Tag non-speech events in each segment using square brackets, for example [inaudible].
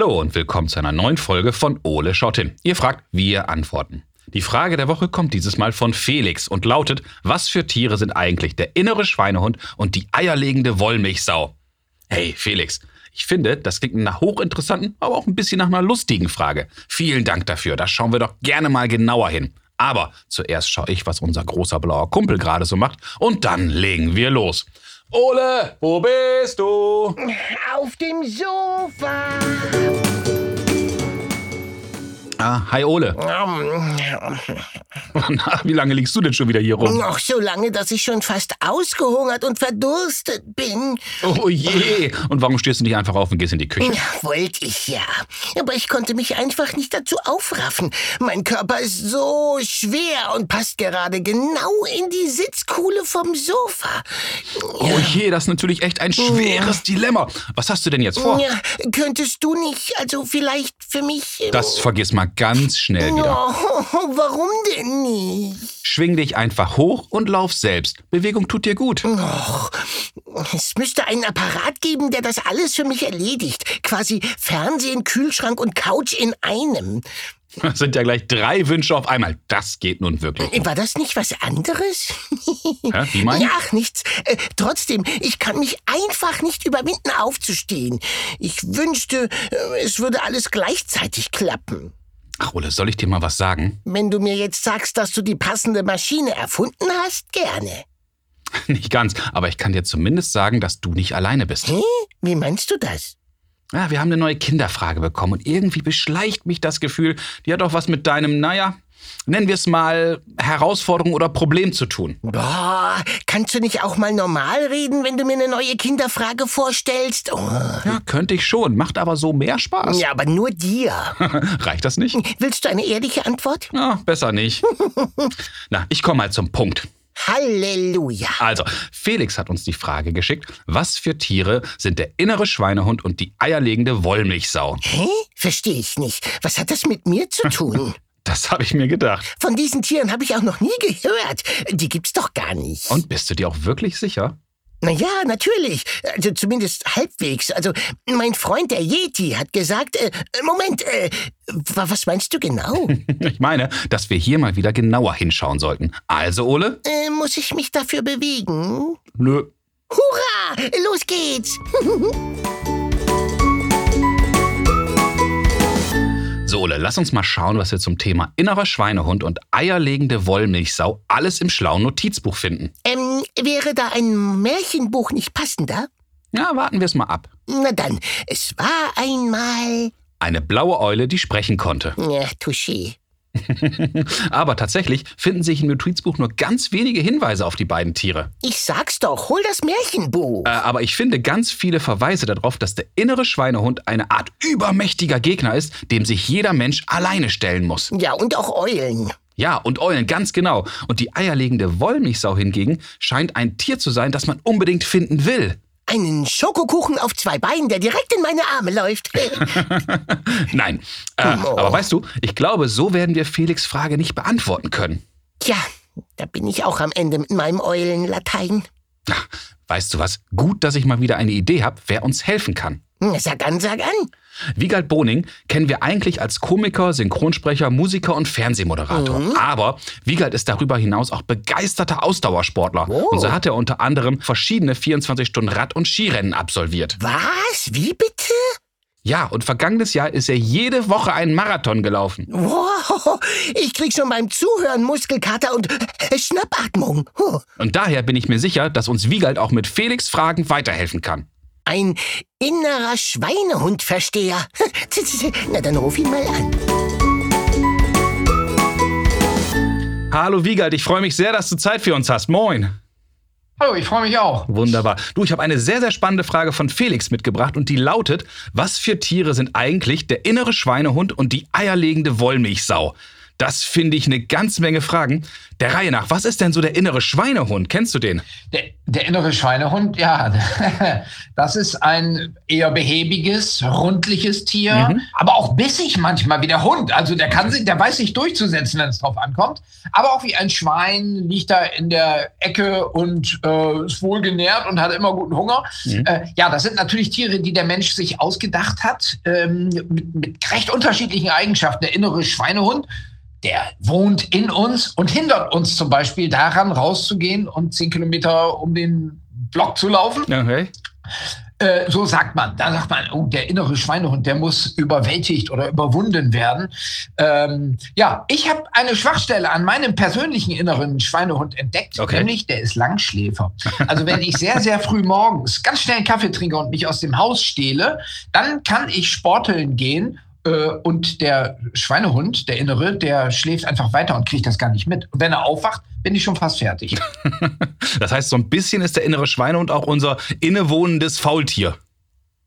Hallo und willkommen zu einer neuen Folge von Ole schaut hin. Ihr fragt, wir antworten. Die Frage der Woche kommt dieses Mal von Felix und lautet, was für Tiere sind eigentlich der innere Schweinehund und die eierlegende Wollmilchsau? Hey Felix, ich finde, das klingt nach hochinteressanten, aber auch ein bisschen nach einer lustigen Frage. Vielen Dank dafür, da schauen wir doch gerne mal genauer hin. Aber zuerst schaue ich, was unser großer blauer Kumpel gerade so macht und dann legen wir los. Ole, wo bist du? Auf dem Sofa. Ah, hi Ole. Na, [laughs] wie lange liegst du denn schon wieder hier rum? Noch so lange, dass ich schon fast ausgehungert und verdurstet bin. Oh je. Und warum stehst du nicht einfach auf und gehst in die Küche? Ja, wollte ich ja. Aber ich konnte mich einfach nicht dazu aufraffen. Mein Körper ist so schwer und passt gerade genau in die Sitzkuhle vom Sofa. Oh je, das ist natürlich echt ein schweres Dilemma. Was hast du denn jetzt vor? Ja, könntest du nicht, also vielleicht für mich... äh, Das vergiss mal ganz schnell wieder. Oh, [laughs] warum denn nicht? Schwing dich einfach hoch und lauf selbst. Bewegung tut dir gut. Och, es müsste einen Apparat geben, der das alles für mich erledigt. Quasi Fernsehen, Kühlschrank und Couch in einem. Das sind ja gleich drei Wünsche auf einmal. Das geht nun wirklich. War das nicht was anderes? Ja, wie meinst Ja, ach, nichts. Äh, trotzdem, ich kann mich einfach nicht überwinden, aufzustehen. Ich wünschte, äh, es würde alles gleichzeitig klappen. Ach, Ole, soll ich dir mal was sagen? Wenn du mir jetzt sagst, dass du die passende Maschine erfunden hast, gerne. [laughs] Nicht ganz, aber ich kann dir zumindest sagen, dass du nicht alleine bist. Hä? Wie meinst du das? Ja, wir haben eine neue Kinderfrage bekommen und irgendwie beschleicht mich das Gefühl, die hat auch was mit deinem, naja, nennen wir es mal Herausforderung oder Problem zu tun. Boah, kannst du nicht auch mal normal reden, wenn du mir eine neue Kinderfrage vorstellst? Oh. Ja, könnte ich schon, macht aber so mehr Spaß. Ja, aber nur dir. [laughs] Reicht das nicht? Willst du eine ehrliche Antwort? Ja, besser nicht. [laughs] Na, ich komme mal zum Punkt. Halleluja. Also, Felix hat uns die Frage geschickt, was für Tiere sind der innere Schweinehund und die eierlegende Wollmilchsau? Hä? Verstehe ich nicht. Was hat das mit mir zu tun? [laughs] Das habe ich mir gedacht. Von diesen Tieren habe ich auch noch nie gehört. Die gibt's doch gar nicht. Und bist du dir auch wirklich sicher? Na ja, natürlich. Also zumindest halbwegs. Also mein Freund der Yeti hat gesagt, äh, Moment, äh, wa- was meinst du genau? [laughs] Ich meine, dass wir hier mal wieder genauer hinschauen sollten. Also, Ole? äh, muss ich mich dafür bewegen? Nö. Hurra! Los geht's! [laughs] So, Ole, lass uns mal schauen, was wir zum Thema innerer Schweinehund und eierlegende Wollmilchsau alles im schlauen Notizbuch finden. Ähm, wäre da ein Märchenbuch nicht passender? Ja, warten wir es mal ab. Na dann, es war einmal. Eine blaue Eule, die sprechen konnte. Ja, touché. [laughs] Aber tatsächlich finden sich im Notizbuch nur ganz wenige Hinweise auf die beiden Tiere. Ich sag's doch, hol das Märchenbuch. Äh, aber ich finde ganz viele Verweise darauf, dass der innere Schweinehund eine Art übermächtiger Gegner ist, dem sich jeder Mensch alleine stellen muss. Ja, und auch Eulen. Ja, und Eulen, ganz genau. Und die eierlegende Wollmilchsau hingegen scheint ein Tier zu sein, das man unbedingt finden will. Einen Schokokuchen auf zwei Beinen, der direkt in meine Arme läuft. [laughs] Nein. Äh, Oh. Aber weißt du, ich glaube, so werden wir Felix Frage nicht beantworten können. Tja, da bin ich auch am Ende mit meinem Eulenlatein. Ach, weißt du was? Gut, dass ich mal wieder eine Idee habe, wer uns helfen kann. Sag an, sag an. Wiegald Boning kennen wir eigentlich als Komiker, Synchronsprecher, Musiker und Fernsehmoderator. Aber Wiegald ist darüber hinaus auch begeisterter Ausdauersportler. Oh. Und so hat er unter anderem verschiedene 24-Stunden-Rad- und Skirennen absolviert. Was? Wie bitte? Ja, und vergangenes Jahr ist er jede Woche einen Marathon gelaufen. Wow, ich krieg schon beim Zuhören Muskelkater und Schnappatmung. Huh. Und daher bin ich mir sicher, dass uns Wiegald auch mit Felix Fragen weiterhelfen kann. Ein innerer Schweinehundversteher. [laughs] Na, dann ruf ihn mal an. Hallo Wiegald, ich freue mich sehr, dass du Zeit für uns hast. Moin. Hallo, ich freue mich auch. Wunderbar. Du, ich habe eine sehr, sehr spannende Frage von Felix mitgebracht und die lautet, was für Tiere sind eigentlich der innere Schweinehund und die eierlegende Wollmilchsau? Das finde ich eine ganze Menge Fragen. Der Reihe nach, was ist denn so der innere Schweinehund? Kennst du den? Der, der innere Schweinehund, ja, [laughs] das ist ein eher behäbiges, rundliches Tier, mhm. aber auch bissig manchmal wie der Hund. Also der kann sich, der weiß sich durchzusetzen, wenn es drauf ankommt. Aber auch wie ein Schwein liegt da in der Ecke und äh, ist wohlgenährt und hat immer guten Hunger. Mhm. Äh, ja, das sind natürlich Tiere, die der Mensch sich ausgedacht hat, ähm, mit, mit recht unterschiedlichen Eigenschaften. Der innere Schweinehund der wohnt in uns und hindert uns zum Beispiel daran, rauszugehen und zehn Kilometer um den Block zu laufen. Okay. Äh, so sagt man. Da sagt man, oh, der innere Schweinehund, der muss überwältigt oder überwunden werden. Ähm, ja, ich habe eine Schwachstelle an meinem persönlichen inneren Schweinehund entdeckt, okay. nämlich der ist Langschläfer. Also wenn ich sehr, sehr früh morgens ganz schnell einen Kaffee trinke und mich aus dem Haus stehle, dann kann ich sporteln gehen und der Schweinehund, der Innere, der schläft einfach weiter und kriegt das gar nicht mit. Und wenn er aufwacht, bin ich schon fast fertig. [laughs] das heißt, so ein bisschen ist der innere Schweinehund auch unser innewohnendes Faultier.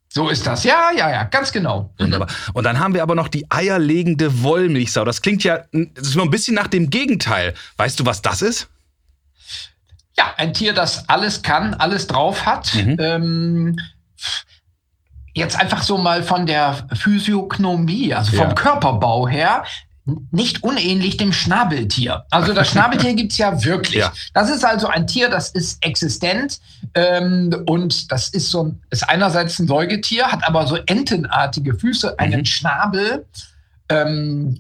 So ist das. Ja, ja, ja, ganz genau. Wunderbar. Und dann haben wir aber noch die eierlegende Wollmilchsau. Das klingt ja nur ein bisschen nach dem Gegenteil. Weißt du, was das ist? Ja, ein Tier, das alles kann, alles drauf hat. Mhm. Ähm, jetzt einfach so mal von der Physiognomie, also vom ja. Körperbau her, nicht unähnlich dem Schnabeltier. Also das [laughs] Schnabeltier gibt's ja wirklich. Ja. Das ist also ein Tier, das ist existent ähm, und das ist so ein, ist einerseits ein Säugetier, hat aber so entenartige Füße, einen mhm. Schnabel ähm,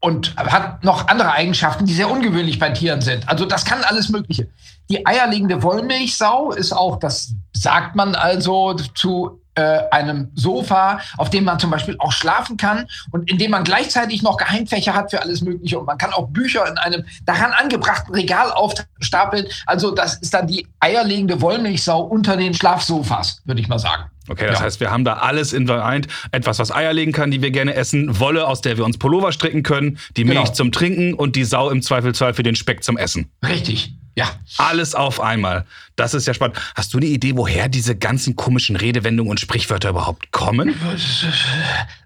und hat noch andere Eigenschaften, die sehr ungewöhnlich bei Tieren sind. Also das kann alles Mögliche. Die eierlegende Wollmilchsau ist auch, das sagt man also zu äh, einem Sofa, auf dem man zum Beispiel auch schlafen kann und in dem man gleichzeitig noch Geheimfächer hat für alles Mögliche und man kann auch Bücher in einem daran angebrachten Regal aufstapeln. Also das ist dann die eierlegende Wollmilchsau unter den Schlafsofas, würde ich mal sagen. Okay, das ja. heißt, wir haben da alles in vereint. Etwas, was Eier legen kann, die wir gerne essen, Wolle, aus der wir uns Pullover stricken können, die Milch genau. zum Trinken und die Sau im Zweifelsfall für den Speck zum Essen. Richtig. Ja. Alles auf einmal. Das ist ja spannend. Hast du eine Idee, woher diese ganzen komischen Redewendungen und Sprichwörter überhaupt kommen?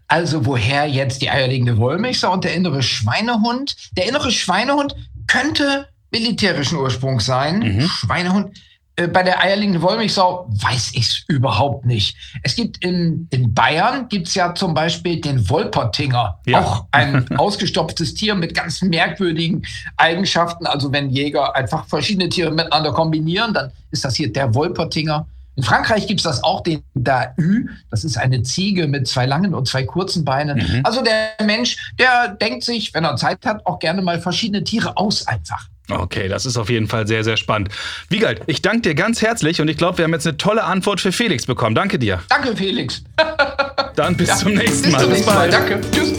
Also woher jetzt die eierlegende Wollmilchsau und der innere Schweinehund? Der innere Schweinehund könnte militärischen Ursprungs sein. Mhm. Schweinehund bei der eierlegenden Wollmilchsau weiß ich es überhaupt nicht. Es gibt in, in Bayern gibt's ja zum Beispiel den Wolpertinger, ja. auch ein [laughs] ausgestopftes Tier mit ganz merkwürdigen Eigenschaften. Also wenn Jäger einfach verschiedene Tiere miteinander kombinieren, dann ist das hier der Wolpertinger. In Frankreich gibt's das auch, den Daü. Das ist eine Ziege mit zwei langen und zwei kurzen Beinen. Mhm. Also der Mensch, der denkt sich, wenn er Zeit hat, auch gerne mal verschiedene Tiere aus einfach. Okay, das ist auf jeden Fall sehr, sehr spannend. Wiegald, ich danke dir ganz herzlich und ich glaube, wir haben jetzt eine tolle Antwort für Felix bekommen. Danke dir. Danke, Felix. Dann bis ja, zum nächsten Mal. Bis, bis bald. Danke. Tschüss.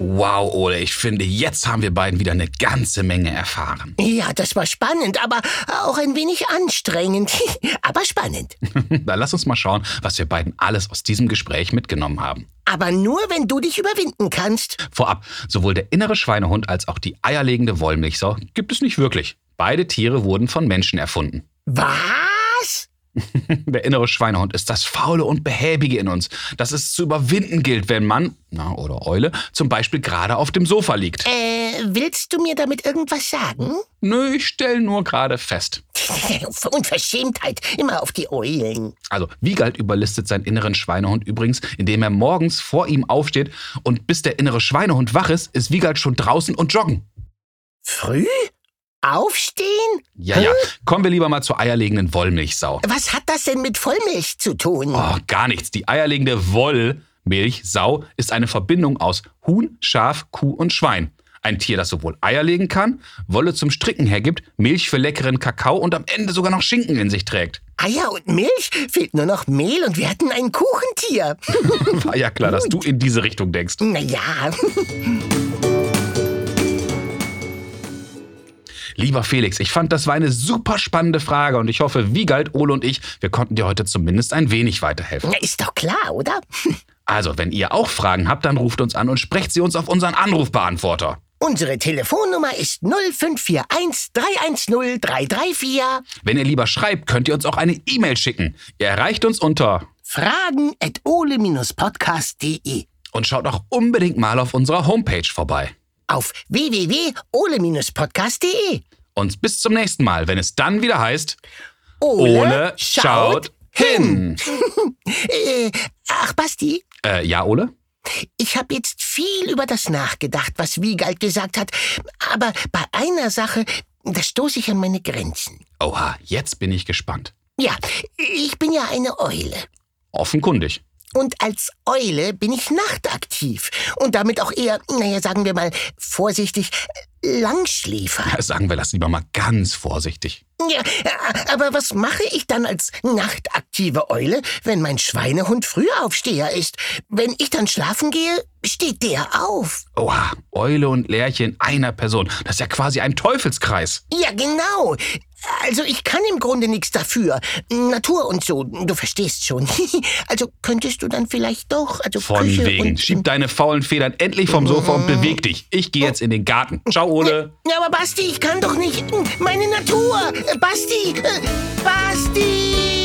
Wow, Ole, ich finde, jetzt haben wir beiden wieder eine ganze Menge erfahren. Ja, das war spannend, aber auch ein wenig anstrengend. [laughs] aber spannend. [laughs] Dann lass uns mal schauen, was wir beiden alles aus diesem Gespräch mitgenommen haben. Aber nur, wenn du dich überwinden kannst. Vorab, sowohl der innere Schweinehund als auch die eierlegende Wollmilchsau gibt es nicht wirklich. Beide Tiere wurden von Menschen erfunden. Was? [laughs] Der innere Schweinehund ist das Faule und Behäbige in uns, das es zu überwinden gilt, wenn man, na oder Eule, zum Beispiel gerade auf dem Sofa liegt. Äh, willst du mir damit irgendwas sagen? Nö, ich stell nur gerade fest. [laughs] Unverschämtheit, immer auf die Eulen. Also, Wiegald überlistet seinen inneren Schweinehund übrigens, indem er morgens vor ihm aufsteht und bis der innere Schweinehund wach ist, ist Wiegald schon draußen und joggen. Früh? Aufstehen? Ja, ja. Kommen wir lieber mal zur eierlegenden Wollmilchsau. Was hat das denn mit Vollmilch zu tun? Oh, gar nichts. Die eierlegende Wollmilchsau ist eine Verbindung aus Huhn, Schaf, Kuh und Schwein. Ein Tier, das sowohl Eier legen kann, Wolle zum Stricken hergibt, Milch für leckeren Kakao und am Ende sogar noch Schinken in sich trägt. Eier und Milch? Fehlt nur noch Mehl und wir hatten ein Kuchentier. War [laughs] ja klar, dass du in diese Richtung denkst. Naja. [laughs] Lieber Felix, ich fand, das war eine super spannende Frage und ich hoffe, Wiegald, Ole und ich, wir konnten dir heute zumindest ein wenig weiterhelfen. Ist doch klar, oder? [laughs] Also, wenn ihr auch Fragen habt, dann ruft uns an und sprecht sie uns auf unseren Anrufbeantworter. Unsere Telefonnummer ist 0541 310 334. Wenn ihr lieber schreibt, könnt ihr uns auch eine E-Mail schicken. Ihr erreicht uns unter fragen.ole-podcast.de. Und schaut auch unbedingt mal auf unserer Homepage vorbei. auf www.ole-podcast.de. Und bis zum nächsten Mal, wenn es dann wieder heißt, Ole, Ole schaut hin. [laughs] äh, ach, Basti, Äh, ja, Ole? ich habe jetzt viel über das nachgedacht, was Wiegald gesagt hat. Aber bei einer Sache, da stoße ich an meine Grenzen. Oha, jetzt bin ich gespannt. Ja, ich bin ja eine Eule. Offenkundig. Und als Eule bin ich nachtaktiv. Und damit auch eher, naja, sagen wir mal vorsichtig, Langschläfer. Sagen wir das lieber mal ganz vorsichtig. Ja, aber was mache ich dann als nachtaktive Eule, wenn mein Schweinehund Frühaufsteher ist? Wenn ich dann schlafen gehe, steht der auf. Oha, Eule und Lerche in einer Person. Das ist ja quasi ein Teufelskreis. Ja, genau. Also ich kann im Grunde nichts dafür. Natur und so, du verstehst schon. [laughs] Also könntest du dann vielleicht doch, also Von Küche wegen. und... Schieb deine faulen Federn endlich vom Sofa und beweg dich. Ich gehe jetzt in den Garten. Ciao, Ole. Ja, aber Basti, ich kann doch nicht. Meine Natur. Basti, äh, Basti.